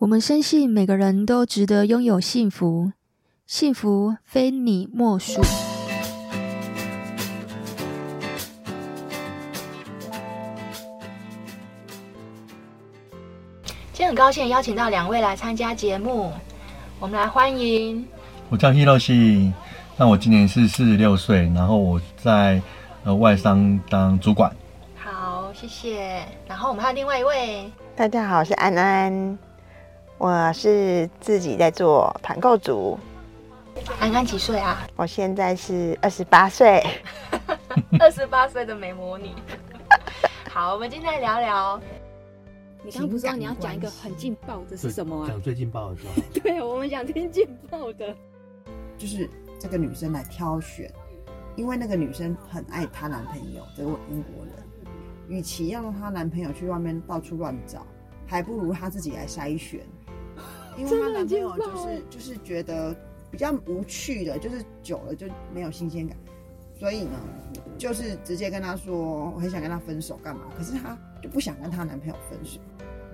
我们深信每个人都值得拥有幸福，幸福非你莫属。今天很高兴邀请到两位来参加节目，我们来欢迎。我叫 Hiroshi，那我今年是四十六岁，然后我在呃外商当主管。好，谢谢。然后我们还有另外一位，大家好，我是安安。我是自己在做团购组。安安几岁啊？我现在是二十八岁。二十八岁的美魔女。好，我们今天来聊聊。你刚刚不知道你要讲一个很劲爆的是什么啊？讲最劲爆的是吧？对，我们想听劲爆的。就是这个女生来挑选，因为那个女生很爱她男朋友，这个英国人。与其要让她男朋友去外面到处乱找，还不如她自己来筛选。因为她男朋友就是就是觉得比较无趣的，就是久了就没有新鲜感，所以呢，就是直接跟她说我很想跟她分手干嘛？可是她就不想跟她男朋友分手，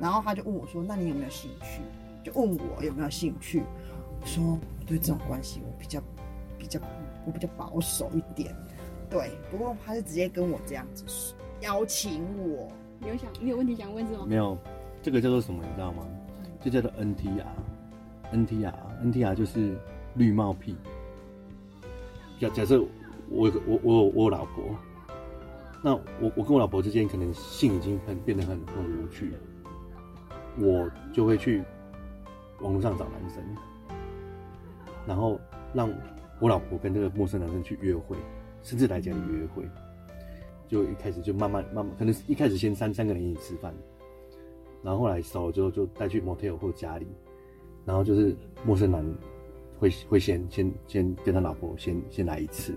然后她就问我说：“那你有没有兴趣？”就问我有没有兴趣。我说我对这种关系我比较比较我比较保守一点，对。不过她是直接跟我这样子说，邀请我。你有想你有问题想问是吗？没有，这个叫做什么？你知道吗？就叫做 NTR，NTR，NTR 就是绿帽癖。假假设我我我我有老婆，那我我跟我老婆之间可能性已经很变得很很无趣了，我就会去网络上找男生，然后让我老婆跟这个陌生男生去约会，甚至来家里约会，就一开始就慢慢慢慢，可能一开始先三三个人一起吃饭。然后后来熟了之后，就带去 motel 或家里，然后就是陌生男会会先先先跟他老婆先先来一次，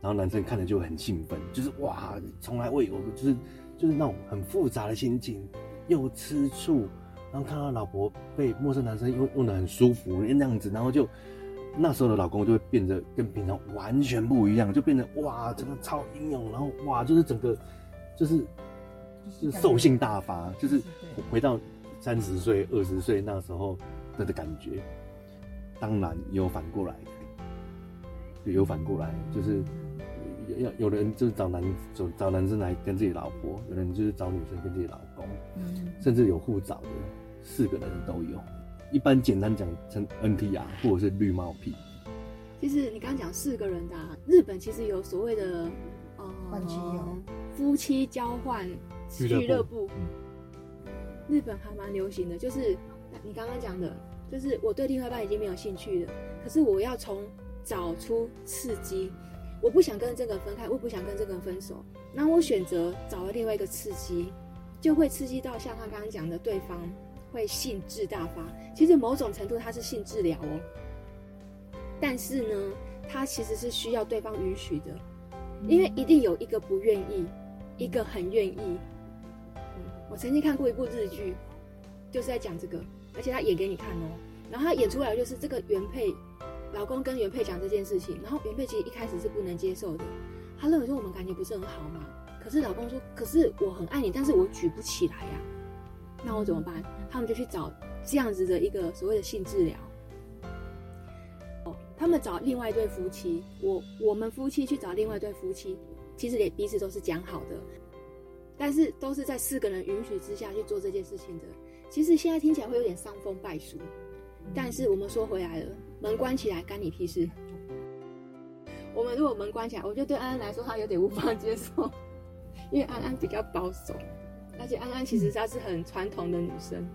然后男生看了就很兴奋，就是哇，从来未有，就是就是那种很复杂的心情，又吃醋，然后看到老婆被陌生男生用用得很舒服那样子，然后就那时候的老公就会变得跟平常完全不一样，就变得哇，整个超英勇，然后哇，就是整个就是。就是兽性大发，就是回到三十岁、二十岁那时候的的感觉。当然也有反过来的，有反过来，就是有有人就是找男找找男生来跟自己老婆，有人就是找女生跟自己老公，甚至有互找的，四个人都有。一般简单讲成 NTR 或者是绿帽癖。其实你刚刚讲四个人的，日本其实有所谓的呃夫妻交换。俱乐部，日本还蛮流行的，就是你刚刚讲的，就是我对另外一半已经没有兴趣了，可是我要从找出刺激，我不想跟这个人分开，我不想跟这个人分手，那我选择找了另外一个刺激，就会刺激到像他刚刚讲的，对方会兴致大发。其实某种程度他是性治疗哦，但是呢，他其实是需要对方允许的，因为一定有一个不愿意，一个很愿意。我曾经看过一部日剧，就是在讲这个，而且他演给你看哦。然后他演出来就是这个原配，老公跟原配讲这件事情，然后原配其实一开始是不能接受的，他认为说我们感情不是很好嘛。可是老公说，可是我很爱你，但是我举不起来呀，那我怎么办？他们就去找这样子的一个所谓的性治疗。哦，他们找另外一对夫妻，我我们夫妻去找另外一对夫妻，其实也彼此都是讲好的。但是都是在四个人允许之下去做这件事情的。其实现在听起来会有点伤风败俗，但是我们说回来了，门关起来干你屁事。我们如果门关起来，我觉得对安安来说她有点无法接受，因为安安比较保守，而且安安其实她是很传统的女生，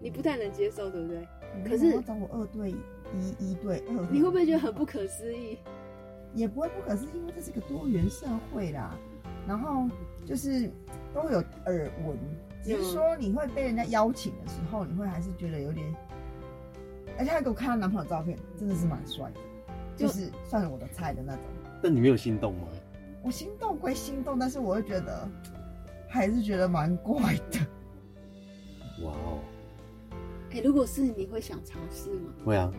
你不太能接受，对不对？可是找我二对一，一对二，你会不会觉得很不可思议？也不会不可思议，因为这是个多元社会啦。然后就是都会有耳闻，只是说你会被人家邀请的时候，你会还是觉得有点。而且他给我看她男朋友照片，真的是蛮帅的，就是算是我的菜的那种。但你没有心动吗？我心动归心动，但是我会觉得还是觉得蛮怪的。哇哦！哎，如果是你会想尝试吗？会啊。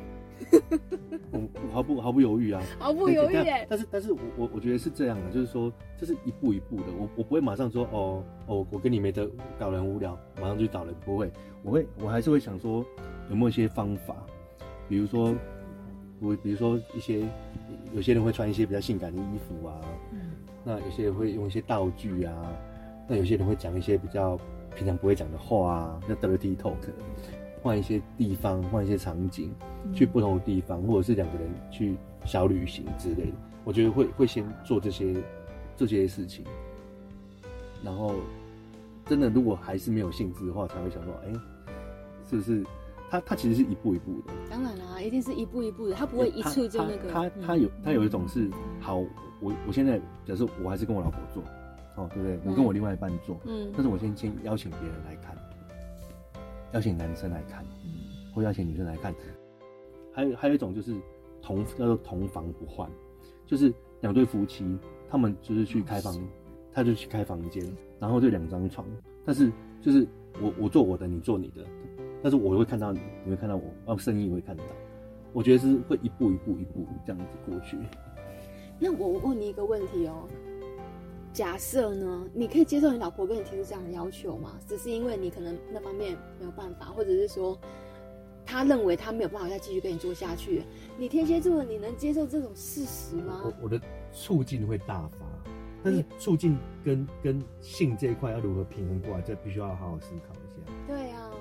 我毫不毫不犹豫啊，毫不犹豫耶。但是但是我我我觉得是这样的，就是说这是一步一步的，我我不会马上说哦哦，我跟你没得搞人无聊，马上去找人，不会，我会我还是会想说有没有一些方法，比如说我比如说一些有些人会穿一些比较性感的衣服啊，嗯，那有些人会用一些道具啊，那有些人会讲一些比较平常不会讲的话啊，叫 dirty talk。换一些地方，换一些场景，去不同的地方，或者是两个人去小旅行之类的。我觉得会会先做这些这些事情，然后真的如果还是没有兴致的话，才会想说，哎、欸，是不是？他他其实是一步一步的。当然啦，一定是一步一步的，他不会一次就那个。他，他有他有一种是，好，我我现在假设我还是跟我老婆做，哦，对不对？我跟我另外一半做，嗯，但是我先先邀请别人来看。邀请男生来看，或邀请女生来看，还有还有一种就是同叫做同房不换，就是两对夫妻，他们就是去开房，他就去开房间，然后就两张床，但是就是我我做我的，你做你的，但是我会看到你，你会看到我，然后声音也会看到，我觉得是会一步一步一步这样子过去。那我问你一个问题哦。假设呢，你可以接受你老婆跟你提出这样的要求吗？只是因为你可能那方面没有办法，或者是说，他认为他没有办法再继续跟你做下去。你天蝎座，你能接受这种事实吗？我我的促进会大发，但是促进跟跟性这一块要如何平衡过来，这必须要好好思考一下。对啊，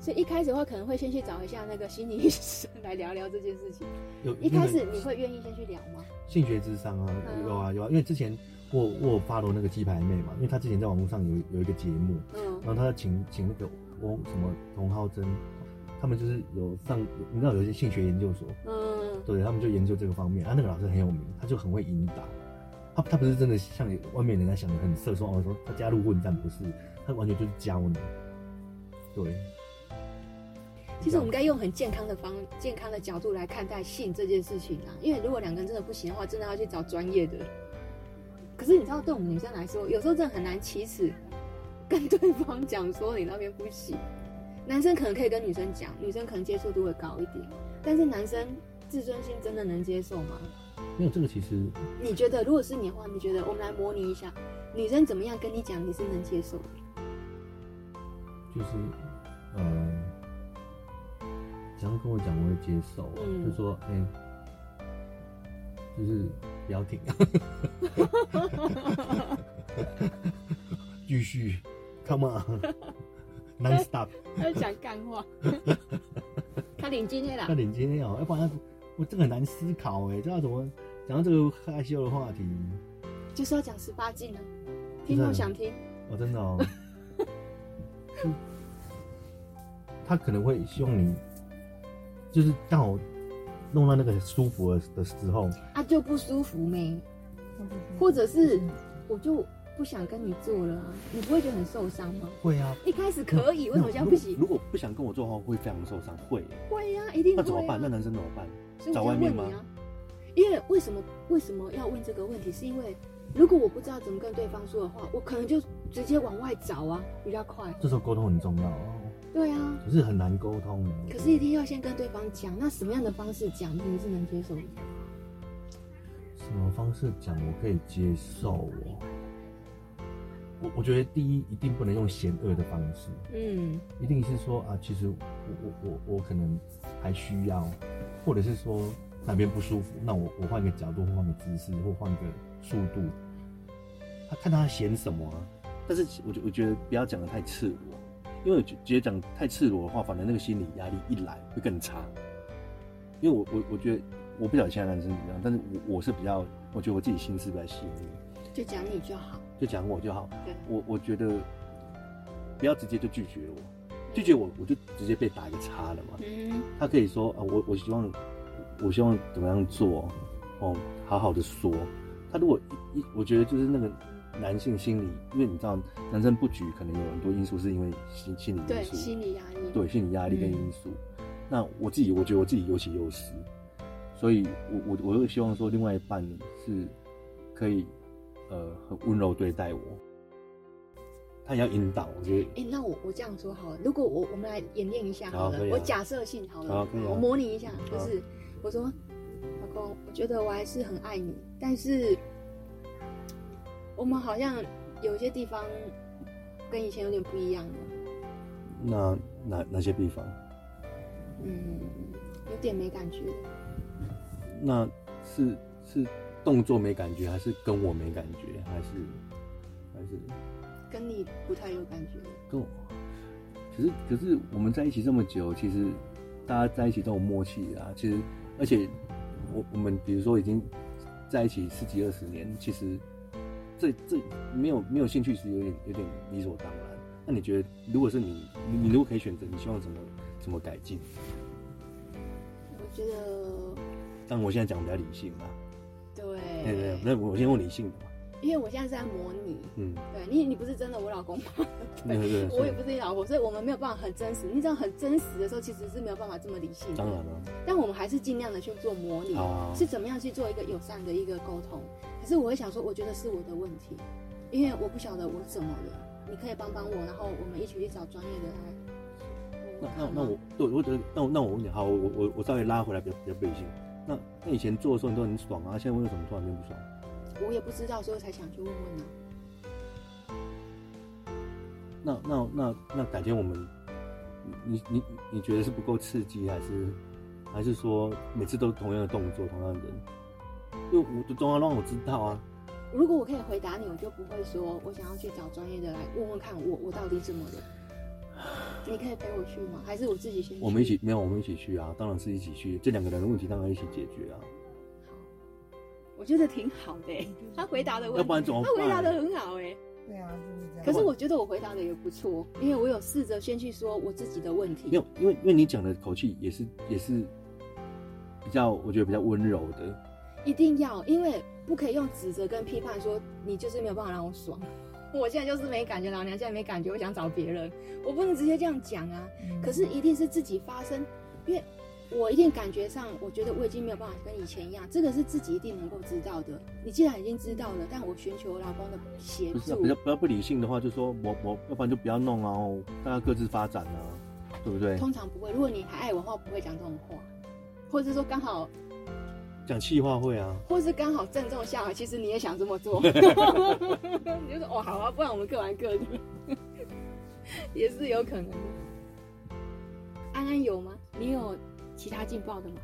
所以一开始的话，可能会先去找一下那个心理医生来聊聊这件事情。有一开始你会愿意先去聊吗？性学智商啊，有啊有啊，因为之前。我我有 follow 那个鸡排妹嘛，因为她之前在网络上有有一个节目，嗯，然后她请请那个翁什么童浩真，他们就是有上，你知道有一些性学研究所，嗯，对，他们就研究这个方面，啊，那个老师很有名，他就很会引导，他他不是真的像外面人家想的很色，说哦说他加入混战不是，他完全就是教你，对。其实我们该用很健康的方健康的角度来看待性这件事情啊，因为如果两个人真的不行的话，真的要去找专业的。可是你知道，对我们女生来说，有时候真的很难启齿，跟对方讲说你那边不行。男生可能可以跟女生讲，女生可能接受度会高一点，但是男生自尊心真的能接受吗？没有这个，其实你觉得，如果是你的话，你觉得我们来模拟一下，女生怎么样跟你讲，你是能接受的？就是，呃，只要跟我讲，我会接受。嗯，就说，哎、欸，就是。不要停，继续，Come on，Non stop。他讲干话，他领今天啦，他领今天哦，要不然我这个很难思考哎，知道怎么讲到这个害羞的话题，就是要讲十八禁呢，听众想听，哦，真的哦，他可能会希望你，就是刚好。弄到那个舒服的的时候，啊就不舒服没，或者是我就不想跟你做了，你不会觉得很受伤吗？会啊，一开始可以，为什么现在不行？如果不想跟我做的话，会非常受伤，会。会呀，一定。那怎么办？那男生怎么办？找外面吗？因为为什么为什么要问这个问题？是因为如果我不知道怎么跟对方说的话，我可能就直接往外找啊，比较快。这时候沟通很重要哦。对啊，可是很难沟通。可是一定要先跟对方讲，那什么样的方式讲你是能接受的？什么方式讲我可以接受哦？我我觉得第一一定不能用嫌恶的方式，嗯，一定是说啊，其实我我我我可能还需要，或者是说哪边不舒服，那我我换个角度，或换个姿势，或换个速度，他看他嫌什么啊？但是我觉我觉得不要讲的太赤裸。因为直接讲太赤裸的话，反正那个心理压力一来会更差。因为我我我觉得我不晓得其他男生怎么样，但是我我是比较，我觉得我自己心思比较细腻。就讲你就好，就讲我就好。对，我我觉得不要直接就拒绝我，拒绝我我就直接被打一个叉了嘛。嗯。他可以说啊，我我希望我希望怎么样做哦，好好的说。他如果一我觉得就是那个。男性心理，因为你知道，男生不举可能有很多因素，是因为心心理因素，对心理压力，对心理压力跟因素。嗯、那我自己，我觉得我自己有起有实，所以我我我会希望说，另外一半是可以呃很温柔对待我。他也要引导，我觉得。哎，那我我这样说好了，如果我我们来演练一下好了，我假设性好了，我模拟一下，就是我说，老公，我觉得我还是很爱你，但是我们好像有些地方跟以前有点不一样了。那哪哪些地方？嗯，有点没感觉。那是是动作没感觉，还是跟我没感觉，还是还是跟你不太有感觉？跟我，可是可是我们在一起这么久，其实大家在一起都有默契啊。其实而且我我们比如说已经在一起十几二十年，其实这这没有没有兴趣是有点有点理所当然。那你觉得，如果是你，你你如果可以选择，你希望怎么怎么改进？我觉得，但我现在讲比较理性嘛。对。对对，那我先问理性的嘛。因为我现在是在模拟。嗯。对你，你不是真的我老公吗？对对对。我也不是你老婆，所以我们没有办法很真实。你这样，很真实的时候，其实是没有办法这么理性的。当然了。但我们还是尽量的去做模拟，是怎么样去做一个友善的一个沟通。可是我会想说，我觉得是我的问题，因为我不晓得我怎么了。你可以帮帮我，然后我们一起去找专业的来。那那那我对，我觉得那那我问你，好，我我我稍微拉回来比较比较理性。那那以前做的时候你都很爽啊，现在为什么突然间不爽？我也不知道，所以才想去问问呢、啊。那那那那改天我们，你你你觉得是不够刺激，还是还是说每次都同样的动作，同样的人？因为我总要让我知道啊。如果我可以回答你，我就不会说我想要去找专业的来问问看我，我我到底怎么了？你可以陪我去吗？还是我自己先去？我们一起没有，我们一起去啊！当然是一起去，这两个人的问题当然一起解决啊。好，我觉得挺好的、欸，他回答的问题，要不然怎么？他回答的很好哎、欸。对啊，就是这样。可是我觉得我回答的也不错，因为我有试着先去说我自己的问题。没有，因为因为你讲的口气也是也是比较，我觉得比较温柔的。一定要，因为。不可以用指责跟批判说你就是没有办法让我爽，我现在就是没感觉，老娘现在没感觉，我想找别人，我不能直接这样讲啊。嗯、可是一定是自己发生，因为我一定感觉上，我觉得我已经没有办法跟以前一样，这个是自己一定能够知道的。你既然已经知道了，但我寻求我老公的协助。不是、啊、比较不要不理性的话，就说我我要不然就不要弄啊，大家各自发展啊，对不对？通常不会，如果你还爱我的话，不会讲这种话，或者说刚好。讲气话会啊，或是刚好正中下怀，其实你也想这么做，你就说哦好啊，不然我们各玩各的，也是有可能的。安安有吗？你有其他劲爆的吗？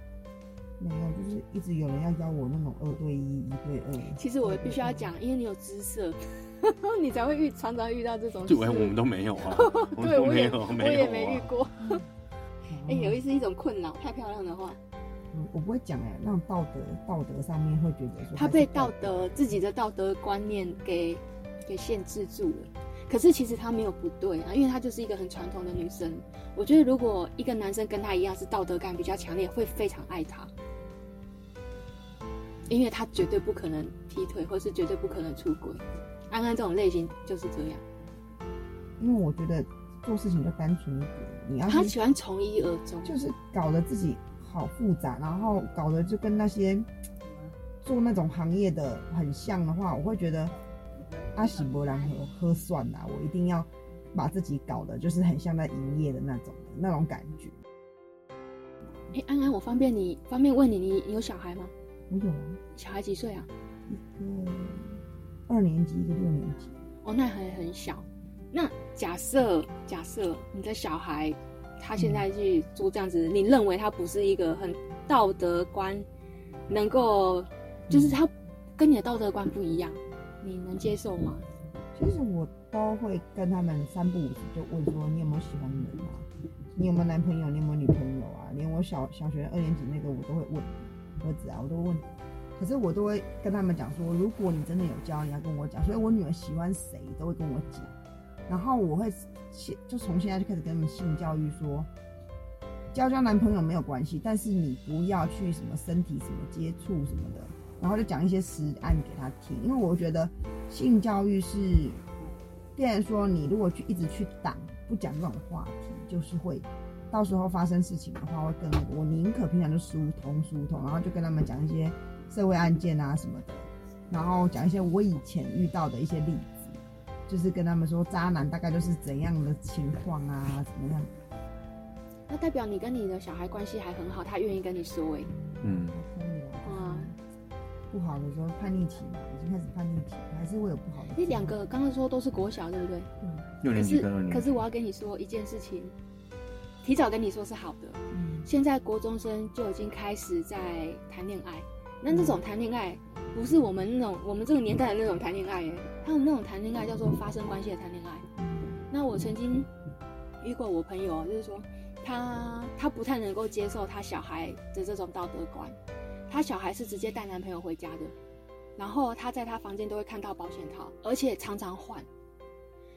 没有，就是一直有人要邀我那种二对一、一对二。其实我必须要讲，因为你有姿色，你才会遇常常遇到这种。对，我们都没有啊。对，我也我也没遇过。哎，有一是一种困扰，太漂亮的话。我不会讲哎，那种道德道德上面会觉得说他被道德自己的道德观念给给限制住了。可是其实他没有不对啊，因为他就是一个很传统的女生。我觉得如果一个男生跟他一样是道德感比较强烈，会非常爱他，因为他绝对不可能劈腿，或是绝对不可能出轨。安安这种类型就是这样，因为我觉得做事情就单纯一点，你要他喜欢从一而终，就是搞得自己。好复杂，然后搞得就跟那些做那种行业的很像的话，我会觉得阿喜伯兰和喝算了，我一定要把自己搞得就是很像在营业的那种那种感觉。哎、欸，安安，我方便你方便问你，你你有小孩吗？我有啊。小孩几岁啊？一个二年级，一个六年级。哦，那还很小。那假设假设你的小孩。他现在去做这样子，嗯、你认为他不是一个很道德观，能够，就是他跟你的道德观不一样，你能接受吗？其实我都会跟他们三不五时就问说，你有没有喜欢的人啊？你有没有男朋友？你有没有女朋友啊？连我小小学二年级那个我都会问儿子啊，我都问。可是我都会跟他们讲说，如果你真的有交，你要跟我讲。所以我女儿喜欢谁都会跟我讲，然后我会现。就从现在就开始跟他们性教育说，交交男朋友没有关系，但是你不要去什么身体什么接触什么的，然后就讲一些实案给他听。因为我觉得性教育是，变成说你如果去一直去挡不讲这种话题，就是会到时候发生事情的话会更。我宁可平常就疏通疏通，然后就跟他们讲一些社会案件啊什么的，然后讲一些我以前遇到的一些例子。就是跟他们说渣男大概都是怎样的情况啊，怎么样？那代表你跟你的小孩关系还很好，他愿意跟你说哎、欸。嗯。可以啊。不好的时候叛逆期嘛，已经开始叛逆期，还是会有不好的。那两个刚刚说都是国小，对不对？嗯。六年级跟二年级。可是我要跟你说一件事情，提早跟你说是好的。嗯。现在国中生就已经开始在谈恋爱，那这种谈恋爱不是我们那种我们这个年代的那种谈恋爱，哎，他们那种谈恋爱叫做发生关系的谈恋爱。那我曾经遇过我朋友，就是说他他不太能够接受他小孩的这种道德观，他小孩是直接带男朋友回家的，然后他在他房间都会看到保险套，而且常常换。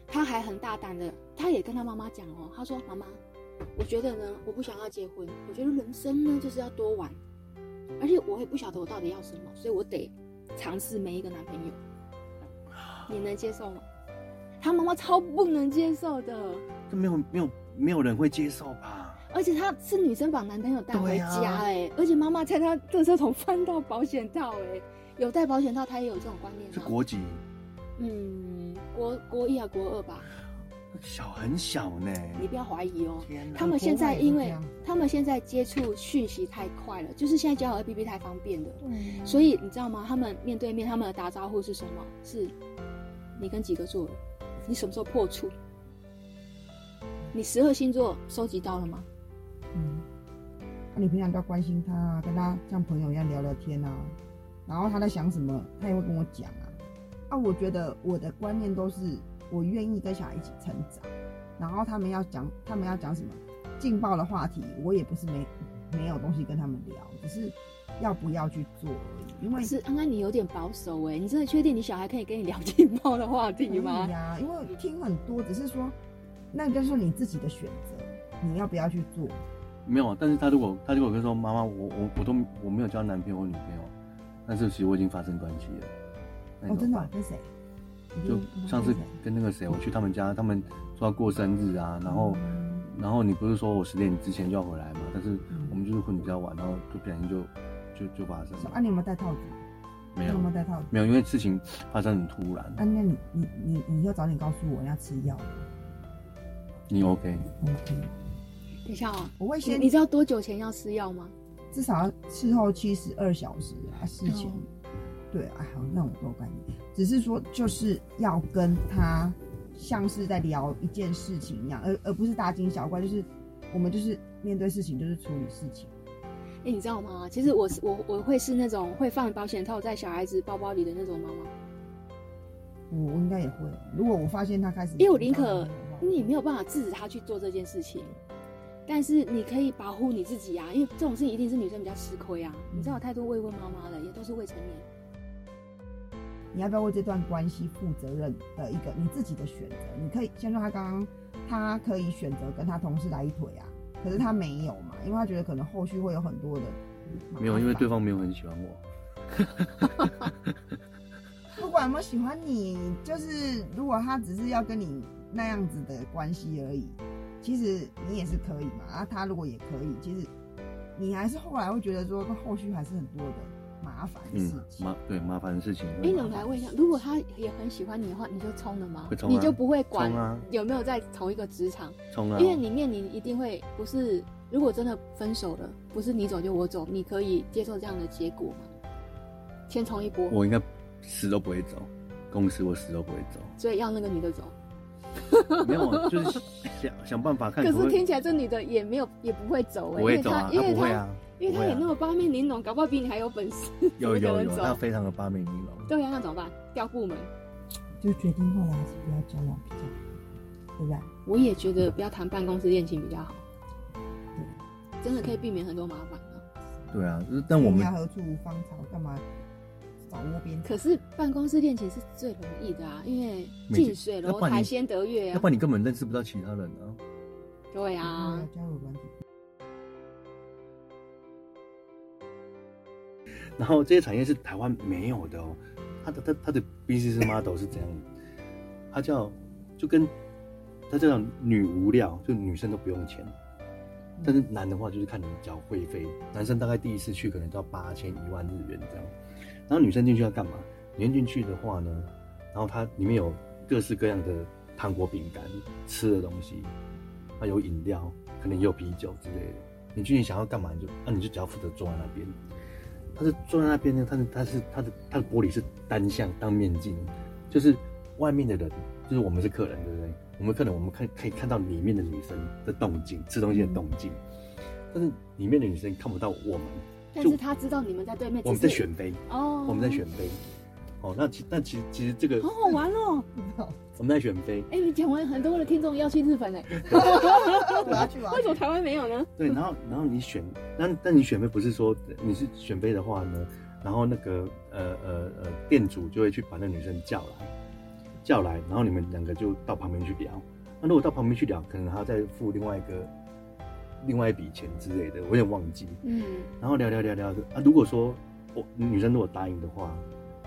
他还很大胆的，他也跟他妈妈讲哦，他说妈妈。我觉得呢，我不想要结婚。我觉得人生呢，就是要多玩，而且我也不晓得我到底要什么，所以我得尝试每一个男朋友。你能接受吗？他妈妈超不能接受的。这没有没有没有人会接受吧？而且他是女生把男朋友带回家哎、欸，啊、而且妈妈在他垃圾桶翻到保险套哎、欸，有带保险套，她也有这种观念。是国籍？嗯，国国一啊，国二吧。小很小呢，你不要怀疑哦。哪他们现在因为他们现在接触讯息太快了，就是现在交友 APP 太方便了，嗯、所以你知道吗？他们面对面他们的打招呼是什么？是，你跟几个做？你什么时候破处？你十二星座收集到了吗？嗯，那、你平常都要关心他啊，跟他像朋友一样聊聊天啊，然后他在想什么，他也会跟我讲啊。啊，我觉得我的观念都是。我愿意跟小孩一起成长，然后他们要讲，他们要讲什么劲爆的话题，我也不是没没有东西跟他们聊，只是要不要去做而已。因为是安安，你有点保守哎，你真的确定你小孩可以跟你聊劲爆 的话题吗？呀、啊，因为听很多，只是说，那就是你自己的选择，你要不要去做？没有啊，但是他如果他如果跟说妈妈，我我我都我没有交男朋友或女朋友，但是其实我已经发生关系了。哦，真的、啊？跟谁？就上次跟那个谁，我去他们家，他们说要过生日啊，然后，然后你不是说我十点之前就要回来嘛？但是我们就是混比较晚，然后就不小心就就就发生了。啊，你有没有戴套子？没有，有没有带套子？没有，因为事情发生很突然。啊，那你你你你要早点告诉我要吃药。你 OK？OK。等一下啊，我会先。你知道多久前要吃药吗？至少要事后七十二小时啊，事前。对啊，好，那我都概念。只是说，就是要跟他像是在聊一件事情一样，而而不是大惊小怪。就是我们就是面对事情，就是处理事情。哎、欸，你知道吗？其实我是我我会是那种会放保险套在小孩子包包里的那种妈妈。我我应该也会。如果我发现他开始，因为我宁可你没有办法制止他去做这件事情，但是你可以保护你自己啊。因为这种事情一定是女生比较吃亏啊。你知道，有太多未婚妈妈了，也都是未成年。你要不要为这段关系负责任的一个你自己的选择？你可以先说他刚刚，他可以选择跟他同事来一腿啊，可是他没有嘛，因为他觉得可能后续会有很多的。没有，因为对方没有很喜欢我。不管有没有喜欢你，就是如果他只是要跟你那样子的关系而已，其实你也是可以嘛。啊，他如果也可以，其实你还是后来会觉得说，后续还是很多的。麻烦的事情，麻对麻烦的事情。哎，我来问一下，如果他也很喜欢你的话，你就冲了吗？会冲啊，你就不会管有没有在同一个职场？冲啊！因为里面你一定会不是，如果真的分手了，不是你走就我走，你可以接受这样的结果吗？先冲一波，我应该死都不会走，公司我死都不会走，所以要那个女的走。没有，就是想想办法看。可是听起来这女的也没有也不会走哎，不会走啊，因为不会啊。因为她也那么八面玲珑，搞不好比你还有本事。有 有有，他非常的八面玲珑。对呀，那怎么办？调部门。就决定后来还是不要交往比较好，对不对？我也觉得不要谈办公室恋情比较好。对，真的可以避免很多麻烦啊。对啊，但我们要何处无芳草，干嘛可是办公室恋情是最容易的啊，因为近水楼台先得月啊。要不然你根本认识不到其他人啊。对啊。然后这些产业是台湾没有的哦，他的它它的 business model 是这样的，它叫就跟它叫女无料，就女生都不用钱，但是男的话就是看你缴会费，男生大概第一次去可能都要八千一万日元这样，然后女生进去要干嘛？女生进去的话呢，然后它里面有各式各样的糖果、饼干、吃的东西，还有饮料，可能也有啤酒之类的。你具体想要干嘛，你就那、你就只要负责坐在那边。他是坐在那边呢，他是他是他的他的玻璃是单向当面镜，就是外面的人，就是我们是客人，对不对？我们客人我们看可以看到里面的女生的动静，吃东西的动静，但是里面的女生看不到我们。但是他知道你们在对面，我们在选杯哦，我们在选杯。哦，那其那其实其实这个好好玩哦，我们在选妃。哎，你讲完很多的听众要去日本哎，我要去吗？为什么台湾没有呢？对，然后然后你选，那那你选妃不是说你是选妃的话呢？然后那个呃呃呃店主就会去把那女生叫来，叫来，然后你们两个就到旁边去聊。那如果到旁边去聊，可能还要再付另外一个。另外一笔钱之类的，我有点忘记。嗯，然后聊聊聊聊啊，如果说我女生如果答应的话，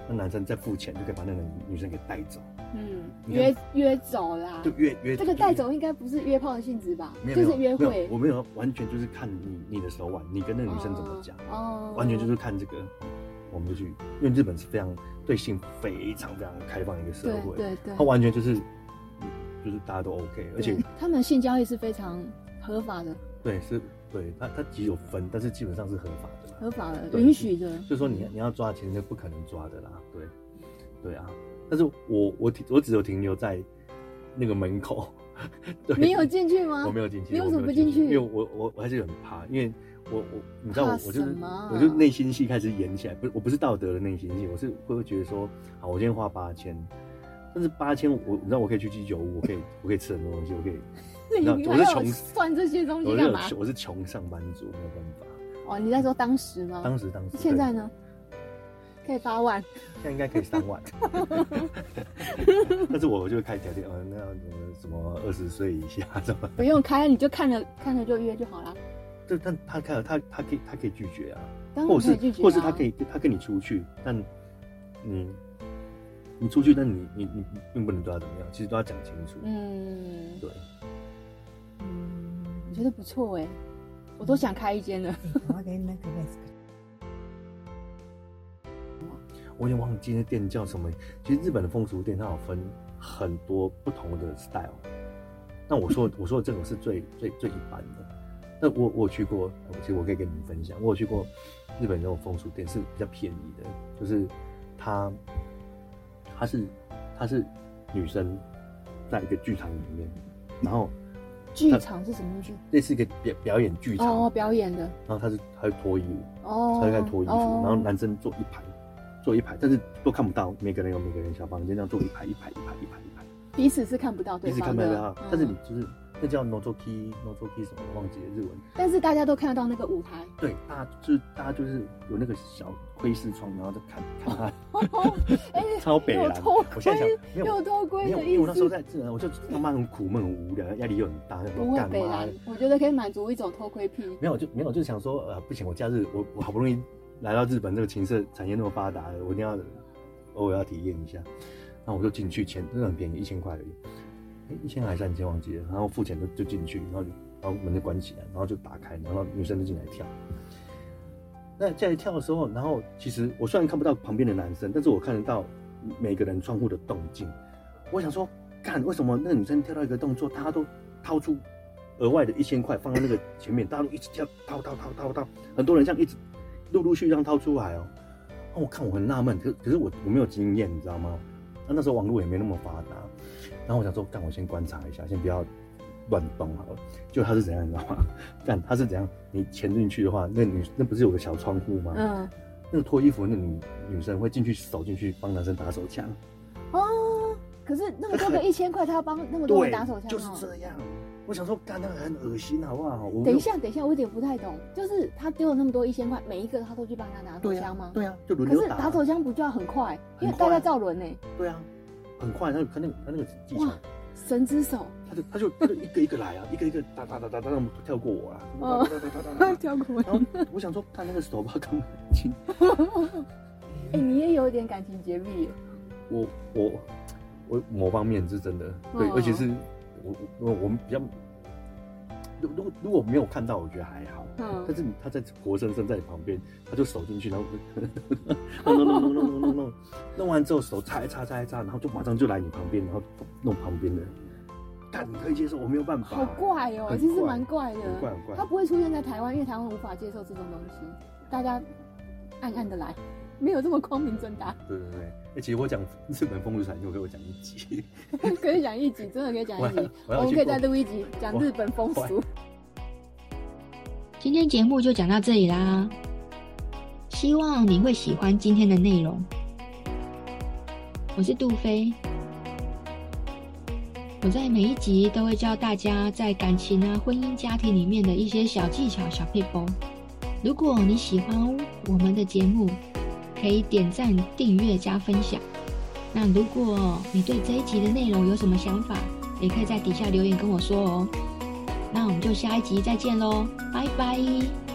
那男生再付钱就可以把那个女生给带走。嗯，约约走啦，就约约。这个带走应该不是约炮的性质吧？没有，就是约会。我没有，完全就是看你你的手腕，你跟那个女生怎么讲。哦。完全就是看这个，我们就去，因为日本是非常对性非常非常开放一个社会。对对对。他完全就是，就是大家都 OK，而且他们性交易是非常合法的。对，是，对，它它只有分，但是基本上是合法的，合法的，允许的。就是说你你要抓钱，那不可能抓的啦，对，对啊。但是我我停，我只有停留在那个门口。对，你有进去吗？我没有进去。你为什么不进去？因为我我我还是很怕，因为我我你知道我我就是我就内心戏开始演起来，不我不是道德的内心戏，我是会会觉得说，好，我今天花八千，但是八千我你知道我可以去居酒屋，我可以我可以吃很多东西，我可以。你我是穷，算这些东西干嘛？我是穷上班族，没有办法。哦，你在说当时吗？当时，当时。现在呢？可以八万。现在应该可以三万。但是我就会开条件，呃，那样什么二十岁以下什么？不用开，你就看着看着就约就好了。就但他开了，他他可以他可以拒绝啊，或是或是他可以他跟你出去，但你你出去，但你你你并不能对他怎么样，其实都要讲清楚。嗯，对。我觉得不错哎，我都想开一间了。我已经忘记那店叫什么。其实日本的风俗店它有分很多不同的 style。那我说 我说的这种是最最最一般的。那我我有去过，其实我可以跟你们分享，我有去过日本那种风俗店是比较便宜的，就是它它是它是女生在一个剧场里面，然后。剧场是什么剧？类似一个表表演剧场哦，表演的。然后他是他会脱衣服哦，他就开始脱衣服，然后男生坐一排，坐一排，但是都看不到，每个人有每个人小房间这样坐一排一排一排一排一排，彼此是看不到对方的，彼此看不到，但是你就是。那叫 nozoki nozoki 什么忘记了日文，但是大家都看得到那个舞台。对，大家就是大家就是有那个小窥视窗，然后再看 看他。超北蓝。我现在想，没有偷窥的意思。因为我那时候在自然，我就他妈很苦闷很无聊，压力又很大，不会北蓝。我觉得可以满足一种偷窥癖。没有就没有，就想说呃不行，我假日我我好不容易来到日本这个情色产业那么发达，我一定要偶尔要体验一下。那我就进去，钱真的很便宜，一千块而已。一千还是三千忘记了，然后付钱就就进去，然后就然后门就关起来，然后就打开，然后女生就进来跳。那进来跳的时候，然后其实我虽然看不到旁边的男生，但是我看得到每个人窗户的动静。我想说，干为什么那个女生跳到一个动作，大家都掏出额外的一千块放在那个前面，大家都一直跳，掏掏掏掏掏，很多人这样一直陆陆续续这样掏出来哦。那我看我很纳闷，可可是我我没有经验，你知道吗？那那时候网络也没那么发达。然后我想说，干，我先观察一下，先不要乱动好了。就他是怎样，你知道吗？干，他是怎样？你潜进去的话，那女那不是有个小窗户吗？嗯。那个脱衣服那女女生会进去，走进去帮男生打手枪。哦。可是那么多个一千块，他要帮那么多人打手枪？就是这样。我想说，干，那个很恶心，好不好？等一下，等一下，我有点不太懂。就是他丢了那么多一千块，每一个他都去帮他拿手枪吗？对啊，就轮流打。可是打手枪不就要很快？因为大家照轮呢。对啊。很快，他就看那个他那个技巧，神之手，他就他就他就一个一个来啊，一个一个哒哒哒哒哒跳过我啊，跳过我。然后我想说，他那个手把感情。哎，你也有一点感情洁癖。我我我某方面是真的，对，而且是我我我们比较如如果如果没有看到，我觉得还好。嗯。但是他在活生生在你旁边，他就手进去，然后 弄弄弄弄弄弄弄，弄完之后手擦一擦擦一擦，然后就马上就来你旁边，然后弄旁边的。但你可以接受，我没有办法。好怪哦，其实蛮怪的。很怪很怪。他不会出现在台湾，因为台湾无法接受这种东西。大家暗暗的来，没有这么光明正大。对对对。哎，其实我讲日本风俗产业，可以讲一集。可以讲一集，真的可以讲一集。我，我们可以再录一集讲日本风俗。今天节目就讲到这里啦，希望你会喜欢今天的内容。我是杜飞，我在每一集都会教大家在感情啊、婚姻家庭里面的一些小技巧、小配方。如果你喜欢我们的节目，可以点赞、订阅、加分享。那如果你对这一集的内容有什么想法，也可以在底下留言跟我说哦。那我们就下一集再见喽，拜拜。